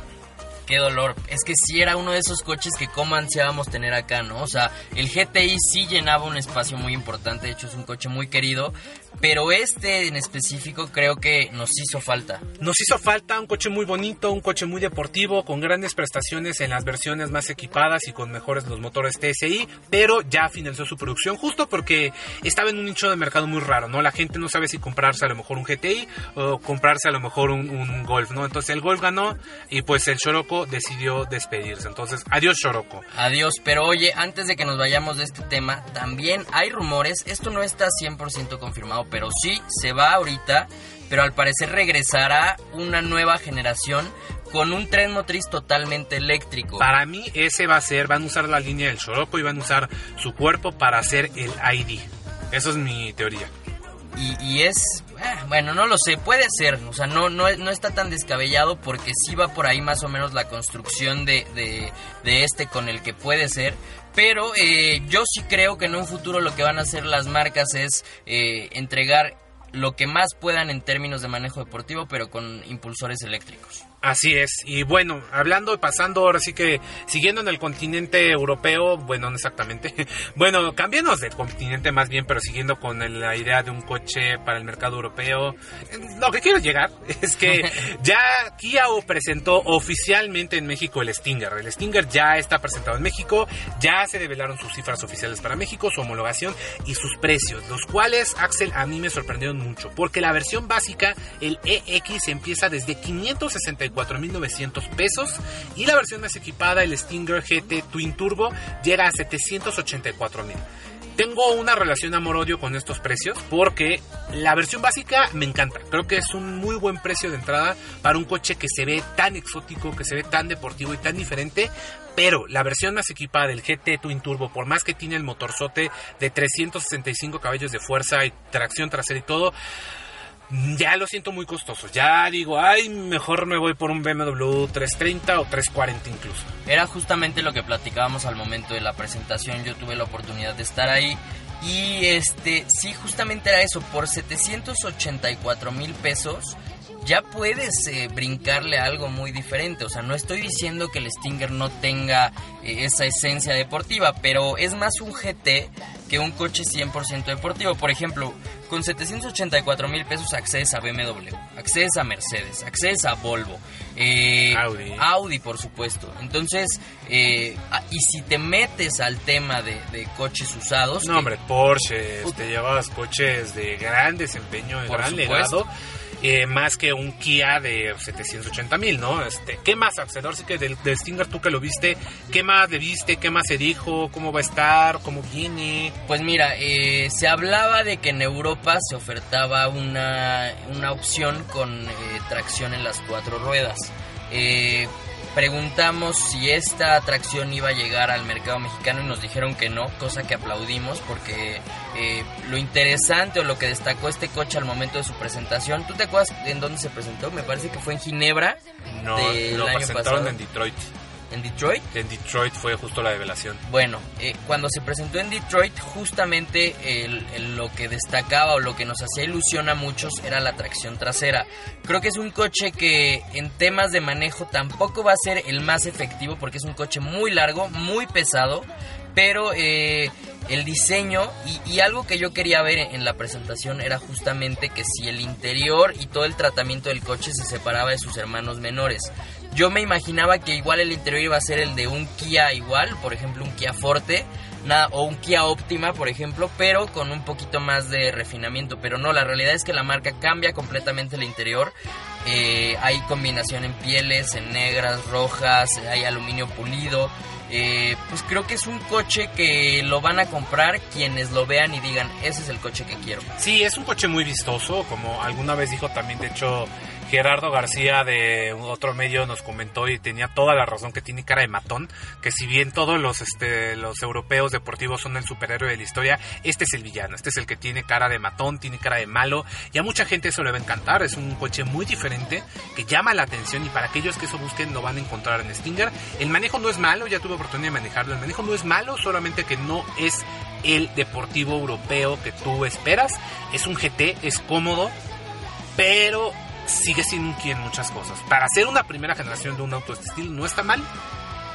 Speaker 2: Qué dolor. Es que sí era uno de esos coches que como ansiábamos tener acá, ¿no? O sea, el GTI sí llenaba un espacio muy importante, de hecho es un coche muy querido, pero este en específico creo que nos hizo falta.
Speaker 1: Nos hizo falta un coche muy bonito, un coche muy deportivo, con grandes prestaciones en las versiones más equipadas y con mejores los motores TSI, pero ya finalizó su producción justo porque estaba en un nicho de mercado muy raro, ¿no? La gente no sabe si comprarse a lo mejor un GTI o comprarse a lo mejor un, Golf, ¿no? Entonces el Golf ganó y pues el Decidió despedirse. Entonces, adiós Scirocco.
Speaker 2: Adiós, pero oye, antes de que nos vayamos de este tema, también hay rumores, esto no está 100% confirmado, pero sí se va ahorita, pero al parecer regresará una nueva generación con un tren motriz totalmente eléctrico.
Speaker 1: Para mí ese va a ser, van a usar la línea del Scirocco y van a usar su cuerpo para hacer el ID. Eso es mi teoría.
Speaker 2: Y, y es, eh, bueno, no lo sé, puede ser, o sea, no, no, no está tan descabellado porque sí va por ahí más o menos la construcción de, de, de este con el que puede ser. Pero eh, yo sí creo que en un futuro lo que van a hacer las marcas es eh, entregar lo que más puedan en términos de manejo deportivo, pero con impulsores eléctricos.
Speaker 1: Así es, y bueno, hablando, pasando ahora sí que siguiendo en el continente europeo, bueno, no exactamente, bueno, cambiemos de continente más bien, pero siguiendo con la idea de un coche para el mercado europeo, lo que quiero llegar es que ya Kia presentó oficialmente en México el Stinger, el Stinger ya está presentado en México, ya se develaron sus cifras oficiales para México, su homologación y sus precios, los cuales, Axel, a mí me sorprendieron mucho, porque la versión básica, el EX, empieza desde 564.900 pesos y la versión más equipada, el Stinger GT Twin Turbo, llega a 784.000. Tengo una relación amor-odio con estos precios porque la versión básica me encanta. Creo que es un muy buen precio de entrada para un coche que se ve tan exótico, que se ve tan deportivo y tan diferente. Pero la versión más equipada del GT Twin Turbo, por más que tiene el motorzote de 365 caballos de fuerza y tracción trasera y todo, ya lo siento muy costoso. Ya digo, ay, mejor me voy por un BMW 330 o 340 incluso.
Speaker 2: Era justamente lo que platicábamos al momento de la presentación. Yo tuve la oportunidad de estar ahí. Y este, sí, justamente era eso. Por 784 mil pesos ya puedes eh, brincarle a algo muy diferente. O sea, no estoy diciendo que el Stinger no tenga eh, esa esencia deportiva, pero es más un GT que un coche 100% deportivo. Por ejemplo, con 784 mil pesos accedes a BMW, accedes a Mercedes, accedes a Volvo, eh,
Speaker 1: Audi.
Speaker 2: Audi, por supuesto. Entonces, eh, y si te metes al tema de, de coches usados,
Speaker 1: No,
Speaker 2: que-
Speaker 1: hombre, Porsche, te llevas coches de gran desempeño, de
Speaker 2: Por
Speaker 1: gran
Speaker 2: supuesto.
Speaker 1: legado. Eh, más que un Kia de 780 mil, ¿no? Este, ¿Qué más, Axel? Sí que del, del Stinger tú que lo viste, ¿qué más le viste? ¿Qué más se dijo? ¿Cómo va a estar? ¿Cómo viene?
Speaker 2: Pues mira, eh, se hablaba de que en Europa se ofertaba una, una opción con eh, tracción en las cuatro ruedas. Preguntamos si esta atracción iba a llegar al mercado mexicano y nos dijeron que no, cosa que aplaudimos porque eh, lo interesante o lo que destacó este coche al momento de su presentación, ¿tú te acuerdas en dónde se presentó? Me parece que fue en Ginebra.
Speaker 1: No,
Speaker 2: del
Speaker 1: lo
Speaker 2: año
Speaker 1: presentaron
Speaker 2: pasado.
Speaker 1: en Detroit.
Speaker 2: ¿En Detroit?
Speaker 1: En Detroit fue justo la revelación.
Speaker 2: Bueno, eh, cuando se presentó en Detroit, justamente el- el- lo que destacaba o lo que nos hacía ilusión a muchos era la tracción trasera. Creo que es un coche que en temas de manejo tampoco va a ser el más efectivo porque es un coche muy largo, muy pesado, pero eh, el diseño y, y algo que yo quería ver en la presentación era justamente que si el interior y todo el tratamiento del coche se separaba de sus hermanos menores. Yo me imaginaba que igual el interior iba a ser el de un Kia igual, por ejemplo un Kia Forte, nada, o un Kia Optima, por ejemplo, pero con un poquito más de refinamiento. Pero no, la realidad es que la marca cambia completamente el interior. Eh, hay combinación en pieles, en negras, rojas, hay aluminio pulido. Eh, pues creo que es un coche que lo van a comprar quienes lo vean y digan, ese es el coche que quiero.
Speaker 1: Sí, es un coche muy vistoso, como alguna vez dijo también, de hecho, Gerardo García de otro medio nos comentó y tenía toda la razón que tiene cara de matón, que si bien todos los este los europeos deportivos son el superhéroe de la historia, este es el villano, este es el que tiene cara de matón, tiene cara de malo, y a mucha gente eso le va a encantar, es un coche muy diferente, que llama la atención y para aquellos que eso busquen lo van a encontrar en Stinger. El manejo no es malo, ya tuve oportunidad de manejarlo, el manejo no es malo, solamente que no es el deportivo europeo que tú esperas, es un GT, es cómodo, pero sigue siendo un Kia en muchas cosas. Para ser una primera generación de un auto de este estilo no está mal,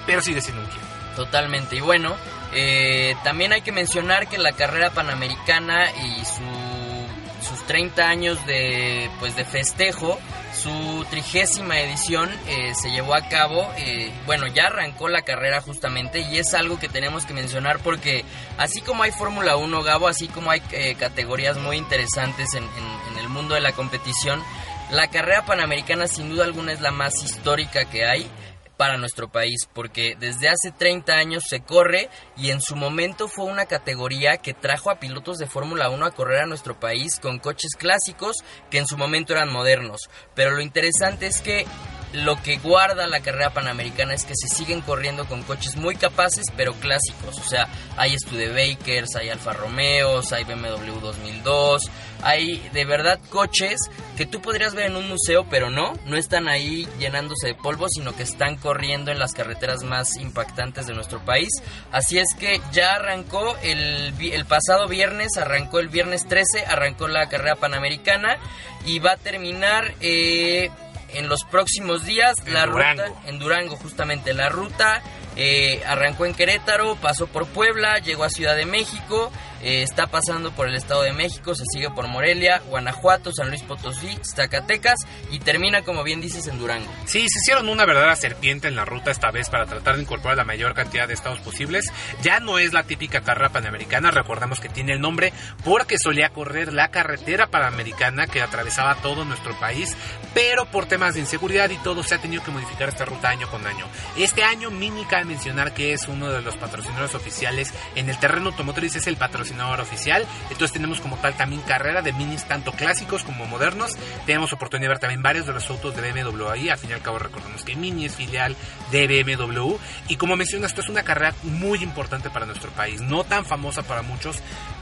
Speaker 1: pero sigue siendo un Kia.
Speaker 2: Totalmente. Y bueno, eh, también hay que mencionar que la carrera panamericana y su, sus 30 años de, pues, de festejo, su trigésima edición eh, se llevó a cabo. eh, bueno, ya arrancó la carrera justamente y es algo que tenemos que mencionar porque así como hay Fórmula 1, Gabo, así como hay eh, categorías muy interesantes en, en- en el mundo de la competición, la carrera panamericana sin duda alguna es la más histórica que hay para nuestro país, porque desde hace 30 años se corre y en su momento fue una categoría que trajo a pilotos de Fórmula 1 a correr a nuestro país con coches clásicos que en su momento eran modernos. Pero lo interesante es que lo que guarda la carrera panamericana es que se siguen corriendo con coches muy capaces pero clásicos. O sea, hay Studebakers, hay Alfa Romeos, hay BMW 2002, hay de verdad coches que tú podrías ver en un museo pero no, no están ahí llenándose de polvo sino que están corriendo en las carreteras más impactantes de nuestro país. Así es que ya arrancó el, pasado viernes, arrancó el viernes 13, arrancó la carrera panamericana y va a terminar... eh, en los próximos días
Speaker 1: En
Speaker 2: la
Speaker 1: Durango.
Speaker 2: ruta en Durango justamente la ruta eh, arrancó en Querétaro pasó por Puebla llegó a Ciudad de México eh, está pasando por el Estado de México se sigue por Morelia Guanajuato San Luis Potosí Zacatecas y termina como bien dices en Durango
Speaker 1: Sí, se hicieron una verdadera serpiente en la ruta esta vez para tratar de incorporar la mayor cantidad de estados posibles. Ya no es la típica carrera panamericana, recordamos que tiene el nombre porque solía correr la carretera panamericana que atravesaba todo nuestro país, pero por temas de inseguridad y todo se ha tenido que modificar esta ruta año con año. Este año Mini cabe mencionar que es uno de los patrocinadores oficiales en el terreno automotriz, es el patrocinador oficial, entonces tenemos como tal también carrera de minis tanto clásicos como modernos, tenemos oportunidad de ver también varios de los autos de BMW ahí, al fin y al cabo recordemos que Mini es filial de BMW y como mencionas esto es una carrera muy importante para nuestro país, no tan famosa para muchos,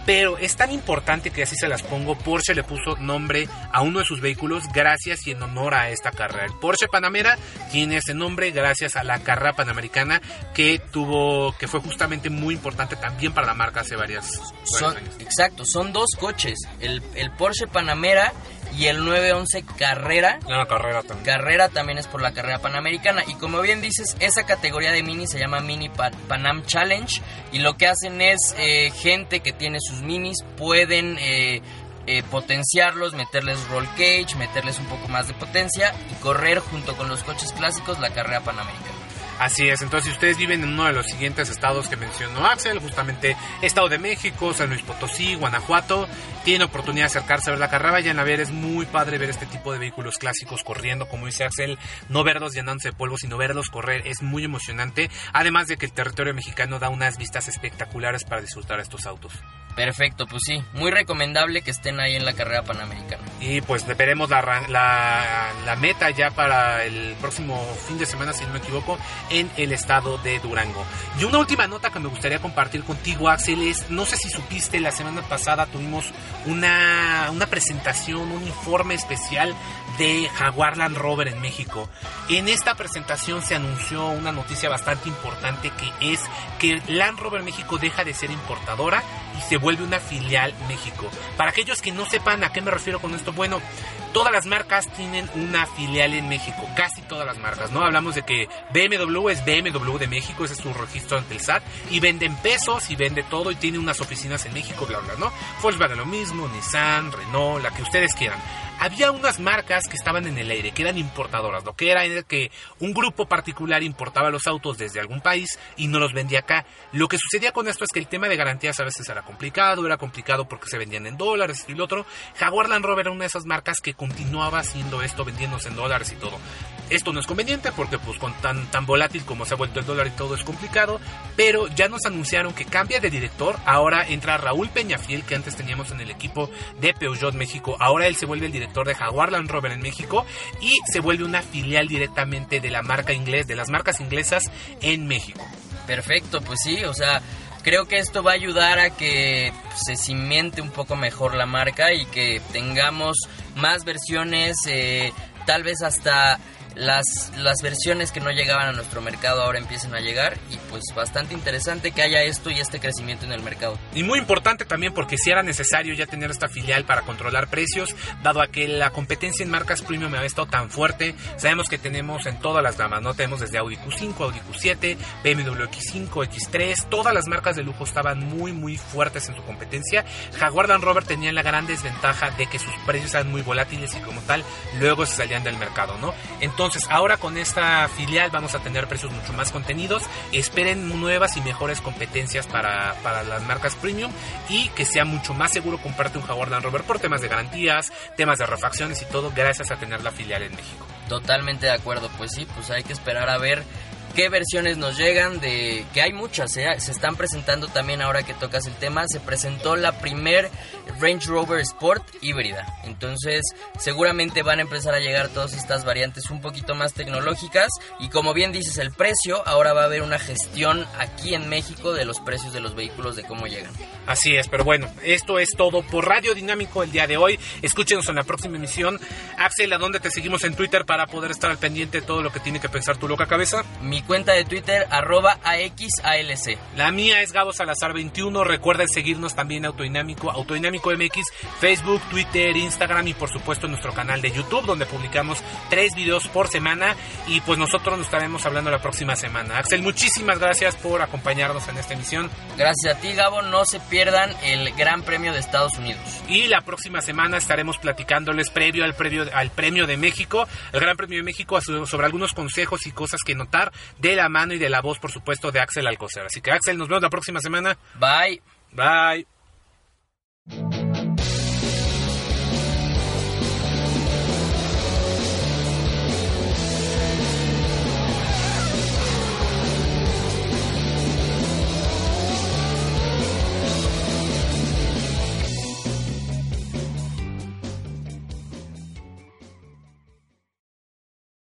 Speaker 1: pero es tan importante que así se las pongo, Porsche le puso nombre a uno de sus vehículos gracias y en honor a esta carrera. El Porsche Panamera tiene ese nombre gracias a la carrera panamericana que tuvo, que fue justamente muy importante también para la marca hace varias, varios
Speaker 2: son,
Speaker 1: años.
Speaker 2: exacto son dos coches el, el Porsche Panamera y el 911 Carrera.
Speaker 1: Una carrera también.
Speaker 2: carrera también es por la carrera panamericana. Y como bien dices esa categoría de mini se llama mini Pa- Panam Challenge. Y lo que hacen es eh, gente que tiene sus minis pueden eh, eh, potenciarlos meterles roll cage meterles un poco más de potencia y correr junto con los coches clásicos la carrera panamericana.
Speaker 1: Así es, entonces si ustedes viven en uno de los siguientes estados que mencionó Axel, justamente Estado de México, San Luis Potosí, Guanajuato, tienen oportunidad de acercarse a ver la carrera, vayan a ver, es muy padre ver este tipo de vehículos clásicos corriendo, como dice Axel, no verlos llenándose de polvo, sino verlos correr, es muy emocionante, además de que el territorio mexicano da unas vistas espectaculares para disfrutar estos autos.
Speaker 2: Perfecto, pues sí, muy recomendable que estén ahí en la carrera panamericana.
Speaker 1: Y pues veremos la, la, la, meta ya para el próximo fin de semana, si no me equivoco, en el estado de Durango. Y una última nota que me gustaría compartir contigo, Axel, es, no sé si supiste, la semana pasada tuvimos una, una presentación, un informe especial de Jaguar Land Rover en México. En esta presentación se anunció una noticia bastante importante que es que Land Rover México deja de ser importadora y se vuelve una filial México. Para aquellos que no sepan a qué me refiero con esto, bueno, todas las marcas tienen una filial en México, casi todas las marcas, ¿no? Hablamos de que BMW es BMW de México, ese es su registro ante el SAT, y venden pesos y vende todo y tiene unas oficinas en México, bla, bla, ¿no? Volkswagen lo mismo, Nissan, Renault, la que ustedes quieran había unas marcas que estaban en el aire, que eran importadoras. Lo que era era que un grupo particular importaba los autos desde algún país y no los vendía acá. Lo que sucedía con esto es que el tema de garantías a veces era complicado, era complicado porque se vendían en dólares y lo otro. Jaguar Land Rover era una de esas marcas que continuaba haciendo esto, vendiéndose en dólares y todo. Esto no es conveniente porque pues con tan, tan volátil como se ha vuelto el dólar y todo es complicado, pero ya nos anunciaron que cambia de director, ahora entra Raúl Peñafiel que antes teníamos en el equipo de Peugeot México, ahora él se vuelve el director de Jaguar Land Rover en México y se vuelve una filial directamente de la marca inglés, de las marcas inglesas en México.
Speaker 2: Perfecto, pues sí, o sea, creo que esto va a ayudar a que se cimente un poco mejor la marca y que tengamos más versiones, eh, tal vez hasta las, las versiones que no llegaban a nuestro mercado ahora empiezan a llegar y pues bastante interesante que haya esto y este crecimiento en el mercado.
Speaker 1: Y muy importante también porque si era necesario ya tener esta filial para controlar precios, dado a que la competencia en marcas premium había estado tan fuerte, sabemos que tenemos en todas las gamas, ¿no? Tenemos desde Audi Q5, Audi Q7, BMW X5, X3, todas las marcas de lujo estaban muy muy fuertes en su competencia. Jaguar Land Rover tenía la gran desventaja de que sus precios eran muy volátiles y como tal luego se salían del mercado, ¿no? Entonces entonces, ahora con esta filial vamos a tener precios mucho más contenidos. Esperen nuevas y mejores competencias para, para las marcas premium y que sea mucho más seguro comprarte un Jaguar Land Rover por temas de garantías, temas de refacciones y todo, gracias a tener la filial en México.
Speaker 2: Totalmente de acuerdo, pues sí, pues hay que esperar a ver qué versiones nos llegan de que hay muchas ¿eh? se están presentando también ahora que tocas el tema. Se presentó la primer Range Rover Sport híbrida. Entonces seguramente van a empezar a llegar todas estas variantes un poquito más tecnológicas. Y como bien dices el precio ahora va a haber una gestión aquí en México de los precios de los vehículos de cómo llegan.
Speaker 1: Así es pero bueno esto es todo por Radio Dinámico el día de hoy. Escúchenos en la próxima emisión. Axel a dónde te seguimos en Twitter para poder estar al pendiente de todo lo que tiene que pensar tu loca cabeza
Speaker 2: mi cuenta de Twitter, arroba AXALC.
Speaker 1: La mía es Gabo Salazar 21. Recuerden seguirnos también Autodinámico, Autodinámico MX, Facebook, Twitter, Instagram y por supuesto nuestro canal de YouTube, donde publicamos tres videos por semana. Y pues nosotros nos estaremos hablando la próxima semana. Axel, muchísimas gracias por acompañarnos en esta emisión.
Speaker 2: Gracias a ti, Gabo. No se pierdan el Gran Premio de Estados Unidos.
Speaker 1: Y la próxima semana estaremos platicándoles previo al, previo, al Premio de México, el Gran Premio de México, sobre algunos consejos y cosas que notar de la mano y de la voz, por supuesto, de Axel Alcocer. Así que Axel, nos vemos la próxima semana.
Speaker 2: Bye.
Speaker 1: Bye.